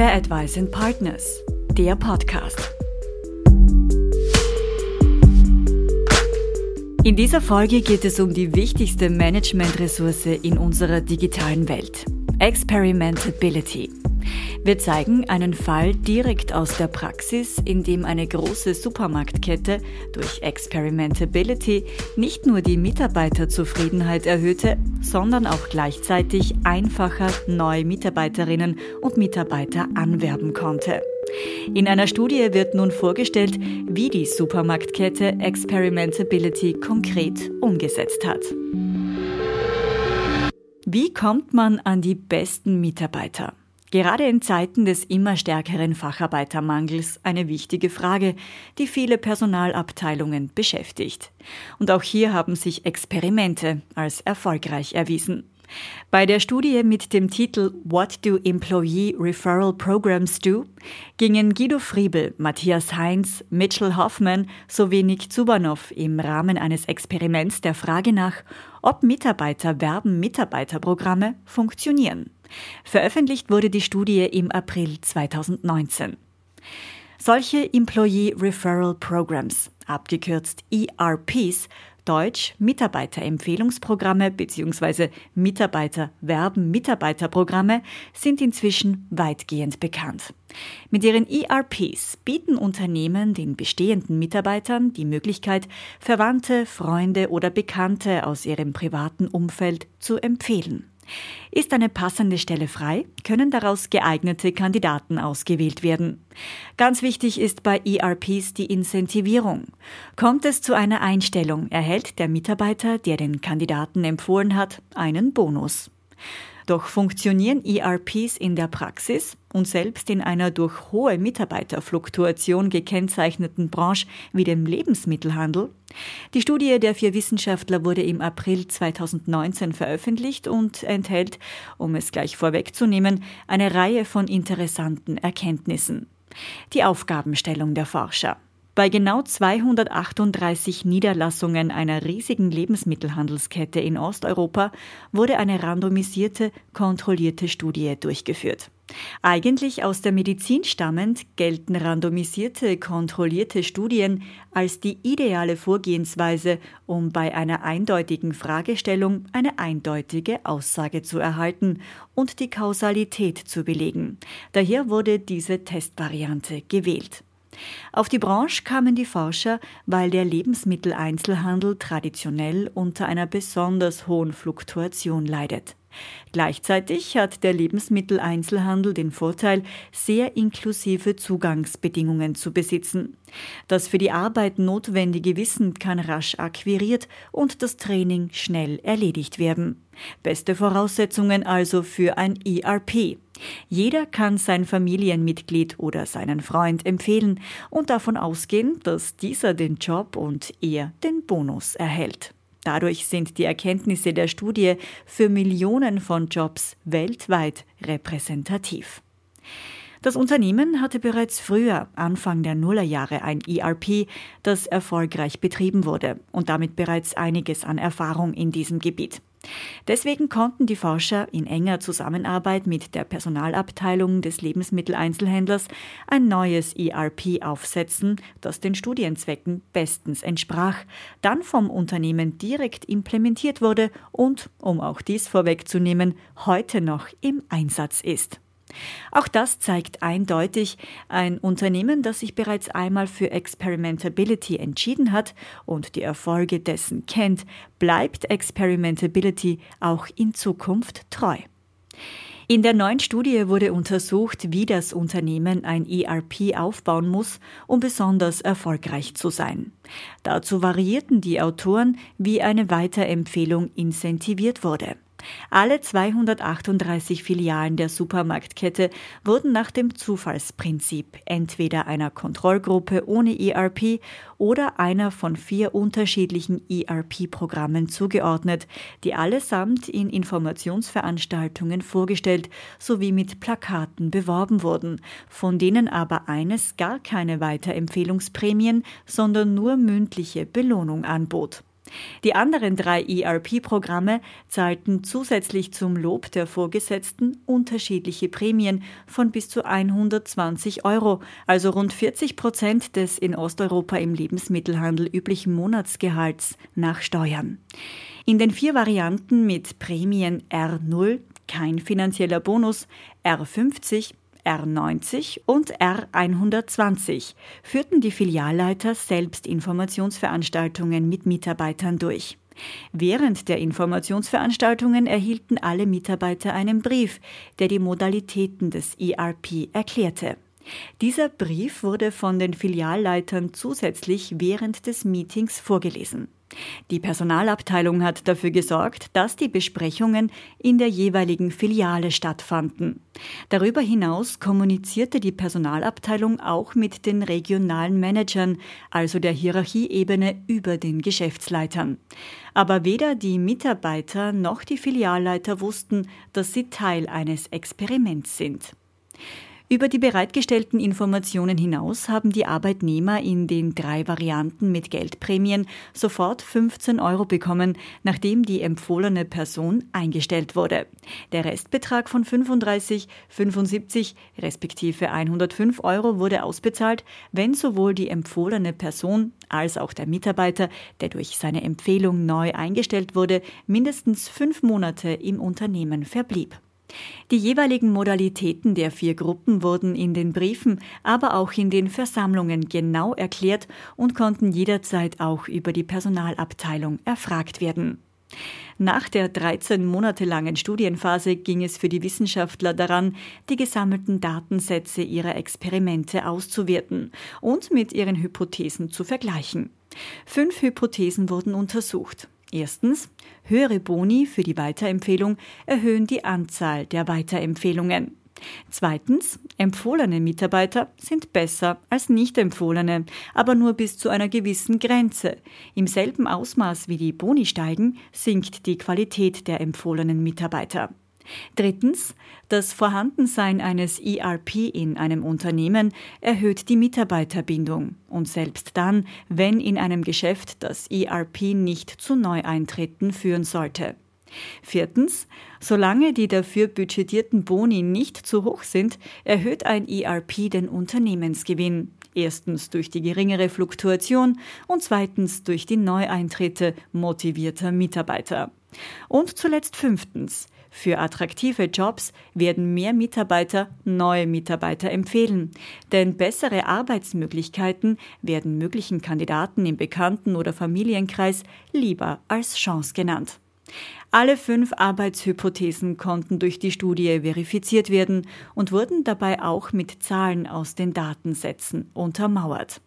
Fair Advice and Partners, der Podcast. In dieser Folge geht es um die wichtigste Managementressource in unserer digitalen Welt, Experimentability. Wir zeigen einen Fall direkt aus der Praxis, in dem eine große Supermarktkette durch Experimentability nicht nur die Mitarbeiterzufriedenheit erhöhte, sondern auch gleichzeitig einfacher neue Mitarbeiterinnen und Mitarbeiter anwerben konnte. In einer Studie wird nun vorgestellt, wie die Supermarktkette Experimentability konkret umgesetzt hat. Wie kommt man an die besten Mitarbeiter? Gerade in Zeiten des immer stärkeren Facharbeitermangels eine wichtige Frage, die viele Personalabteilungen beschäftigt. Und auch hier haben sich Experimente als erfolgreich erwiesen. Bei der Studie mit dem Titel What do Employee Referral Programs do? gingen Guido Friebel, Matthias Heinz, Mitchell Hoffman sowie Nick Zubanov im Rahmen eines Experiments der Frage nach, ob Mitarbeiter werben Mitarbeiterprogramme funktionieren. Veröffentlicht wurde die Studie im April 2019. Solche Employee Referral Programs, abgekürzt ERPs, Deutsch Mitarbeiterempfehlungsprogramme bzw. Mitarbeiterwerben Mitarbeiterprogramme sind inzwischen weitgehend bekannt. Mit ihren ERPs bieten Unternehmen den bestehenden Mitarbeitern die Möglichkeit, Verwandte, Freunde oder Bekannte aus ihrem privaten Umfeld zu empfehlen. Ist eine passende Stelle frei, können daraus geeignete Kandidaten ausgewählt werden. Ganz wichtig ist bei ERPs die Incentivierung. Kommt es zu einer Einstellung, erhält der Mitarbeiter, der den Kandidaten empfohlen hat, einen Bonus. Doch funktionieren ERPs in der Praxis und selbst in einer durch hohe Mitarbeiterfluktuation gekennzeichneten Branche wie dem Lebensmittelhandel? Die Studie der vier Wissenschaftler wurde im April 2019 veröffentlicht und enthält, um es gleich vorwegzunehmen, eine Reihe von interessanten Erkenntnissen. Die Aufgabenstellung der Forscher. Bei genau 238 Niederlassungen einer riesigen Lebensmittelhandelskette in Osteuropa wurde eine randomisierte, kontrollierte Studie durchgeführt. Eigentlich aus der Medizin stammend gelten randomisierte, kontrollierte Studien als die ideale Vorgehensweise, um bei einer eindeutigen Fragestellung eine eindeutige Aussage zu erhalten und die Kausalität zu belegen. Daher wurde diese Testvariante gewählt. Auf die Branche kamen die Forscher, weil der Lebensmitteleinzelhandel traditionell unter einer besonders hohen Fluktuation leidet. Gleichzeitig hat der Lebensmitteleinzelhandel den Vorteil, sehr inklusive Zugangsbedingungen zu besitzen. Das für die Arbeit notwendige Wissen kann rasch akquiriert und das Training schnell erledigt werden. Beste Voraussetzungen also für ein ERP. Jeder kann sein Familienmitglied oder seinen Freund empfehlen und davon ausgehen, dass dieser den Job und er den Bonus erhält. Dadurch sind die Erkenntnisse der Studie für Millionen von Jobs weltweit repräsentativ. Das Unternehmen hatte bereits früher, Anfang der Nullerjahre, ein ERP, das erfolgreich betrieben wurde und damit bereits einiges an Erfahrung in diesem Gebiet. Deswegen konnten die Forscher in enger Zusammenarbeit mit der Personalabteilung des Lebensmitteleinzelhändlers ein neues ERP aufsetzen, das den Studienzwecken bestens entsprach, dann vom Unternehmen direkt implementiert wurde und, um auch dies vorwegzunehmen, heute noch im Einsatz ist. Auch das zeigt eindeutig, ein Unternehmen, das sich bereits einmal für Experimentability entschieden hat und die Erfolge dessen kennt, bleibt Experimentability auch in Zukunft treu. In der neuen Studie wurde untersucht, wie das Unternehmen ein ERP aufbauen muss, um besonders erfolgreich zu sein. Dazu variierten die Autoren, wie eine Weiterempfehlung incentiviert wurde. Alle 238 Filialen der Supermarktkette wurden nach dem Zufallsprinzip entweder einer Kontrollgruppe ohne ERP oder einer von vier unterschiedlichen ERP-Programmen zugeordnet, die allesamt in Informationsveranstaltungen vorgestellt sowie mit Plakaten beworben wurden, von denen aber eines gar keine Weiterempfehlungsprämien, sondern nur mündliche Belohnung anbot. Die anderen drei ERP-Programme zahlten zusätzlich zum Lob der Vorgesetzten unterschiedliche Prämien von bis zu 120 Euro, also rund 40 Prozent des in Osteuropa im Lebensmittelhandel üblichen Monatsgehalts nach Steuern. In den vier Varianten mit Prämien R0, kein finanzieller Bonus, R50, R90 und R120 führten die Filialleiter selbst Informationsveranstaltungen mit Mitarbeitern durch. Während der Informationsveranstaltungen erhielten alle Mitarbeiter einen Brief, der die Modalitäten des ERP erklärte. Dieser Brief wurde von den Filialleitern zusätzlich während des Meetings vorgelesen. Die Personalabteilung hat dafür gesorgt, dass die Besprechungen in der jeweiligen Filiale stattfanden. Darüber hinaus kommunizierte die Personalabteilung auch mit den regionalen Managern, also der Hierarchieebene über den Geschäftsleitern. Aber weder die Mitarbeiter noch die Filialleiter wussten, dass sie Teil eines Experiments sind. Über die bereitgestellten Informationen hinaus haben die Arbeitnehmer in den drei Varianten mit Geldprämien sofort 15 Euro bekommen, nachdem die empfohlene Person eingestellt wurde. Der Restbetrag von 35, 75 respektive 105 Euro wurde ausbezahlt, wenn sowohl die empfohlene Person als auch der Mitarbeiter, der durch seine Empfehlung neu eingestellt wurde, mindestens fünf Monate im Unternehmen verblieb. Die jeweiligen Modalitäten der vier Gruppen wurden in den Briefen, aber auch in den Versammlungen genau erklärt und konnten jederzeit auch über die Personalabteilung erfragt werden. Nach der 13 Monate langen Studienphase ging es für die Wissenschaftler daran, die gesammelten Datensätze ihrer Experimente auszuwerten und mit ihren Hypothesen zu vergleichen. Fünf Hypothesen wurden untersucht. Erstens, höhere Boni für die Weiterempfehlung erhöhen die Anzahl der Weiterempfehlungen. Zweitens, empfohlene Mitarbeiter sind besser als nicht empfohlene, aber nur bis zu einer gewissen Grenze. Im selben Ausmaß wie die Boni steigen, sinkt die Qualität der empfohlenen Mitarbeiter. Drittens, das Vorhandensein eines ERP in einem Unternehmen erhöht die Mitarbeiterbindung und selbst dann, wenn in einem Geschäft das ERP nicht zu Neueintritten führen sollte. Viertens, solange die dafür budgetierten Boni nicht zu hoch sind, erhöht ein ERP den Unternehmensgewinn. Erstens durch die geringere Fluktuation und zweitens durch die Neueintritte motivierter Mitarbeiter. Und zuletzt fünftens, für attraktive Jobs werden mehr Mitarbeiter neue Mitarbeiter empfehlen, denn bessere Arbeitsmöglichkeiten werden möglichen Kandidaten im Bekannten- oder Familienkreis lieber als Chance genannt. Alle fünf Arbeitshypothesen konnten durch die Studie verifiziert werden und wurden dabei auch mit Zahlen aus den Datensätzen untermauert.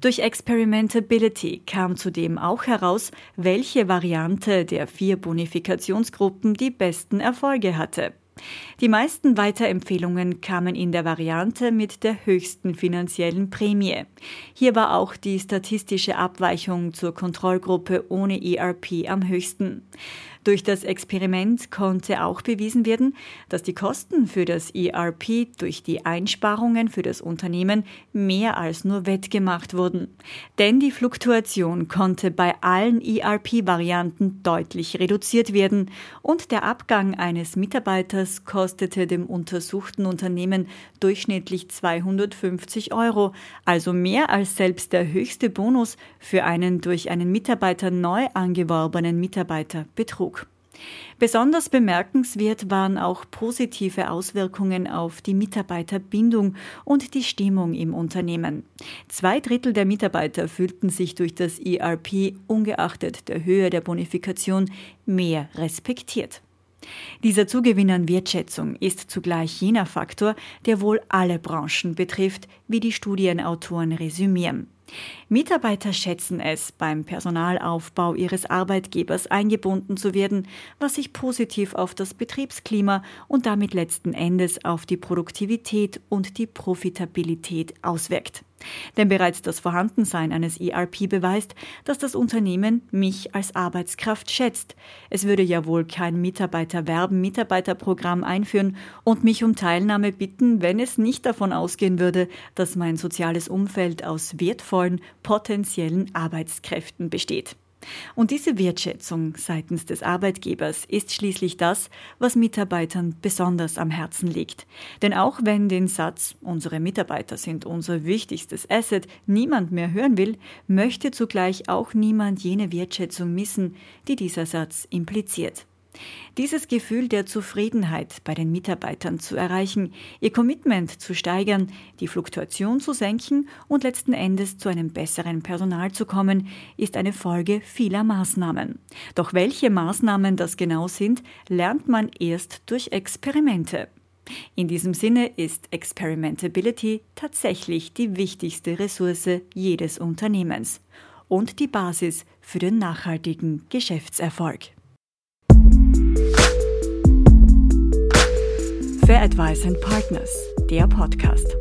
Durch Experimentability kam zudem auch heraus, welche Variante der vier Bonifikationsgruppen die besten Erfolge hatte. Die meisten Weiterempfehlungen kamen in der Variante mit der höchsten finanziellen Prämie. Hier war auch die statistische Abweichung zur Kontrollgruppe ohne ERP am höchsten. Durch das Experiment konnte auch bewiesen werden, dass die Kosten für das ERP durch die Einsparungen für das Unternehmen mehr als nur wettgemacht wurden. Denn die Fluktuation konnte bei allen ERP-Varianten deutlich reduziert werden und der Abgang eines Mitarbeiters kostete dem untersuchten Unternehmen durchschnittlich 250 Euro, also mehr als selbst der höchste Bonus für einen durch einen Mitarbeiter neu angeworbenen Mitarbeiter betrug. Besonders bemerkenswert waren auch positive Auswirkungen auf die Mitarbeiterbindung und die Stimmung im Unternehmen. Zwei Drittel der Mitarbeiter fühlten sich durch das ERP ungeachtet der Höhe der Bonifikation mehr respektiert. Dieser Zugewinn an Wertschätzung ist zugleich jener Faktor, der wohl alle Branchen betrifft, wie die Studienautoren resümieren. Mitarbeiter schätzen es, beim Personalaufbau ihres Arbeitgebers eingebunden zu werden, was sich positiv auf das Betriebsklima und damit letzten Endes auf die Produktivität und die Profitabilität auswirkt. Denn bereits das Vorhandensein eines ERP beweist, dass das Unternehmen mich als Arbeitskraft schätzt. Es würde ja wohl kein Mitarbeiterwerben-Mitarbeiterprogramm einführen und mich um Teilnahme bitten, wenn es nicht davon ausgehen würde, dass mein soziales Umfeld aus wertvollen, potenziellen Arbeitskräften besteht. Und diese Wertschätzung seitens des Arbeitgebers ist schließlich das, was Mitarbeitern besonders am Herzen liegt. Denn auch wenn den Satz, unsere Mitarbeiter sind unser wichtigstes Asset, niemand mehr hören will, möchte zugleich auch niemand jene Wertschätzung missen, die dieser Satz impliziert. Dieses Gefühl der Zufriedenheit bei den Mitarbeitern zu erreichen, ihr Commitment zu steigern, die Fluktuation zu senken und letzten Endes zu einem besseren Personal zu kommen, ist eine Folge vieler Maßnahmen. Doch welche Maßnahmen das genau sind, lernt man erst durch Experimente. In diesem Sinne ist Experimentability tatsächlich die wichtigste Ressource jedes Unternehmens und die Basis für den nachhaltigen Geschäftserfolg. Fair Advice and Partners, der Podcast.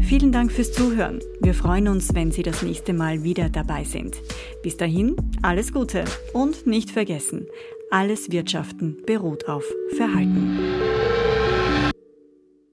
Vielen Dank fürs Zuhören. Wir freuen uns, wenn Sie das nächste Mal wieder dabei sind. Bis dahin, alles Gute und nicht vergessen, alles Wirtschaften beruht auf Verhalten.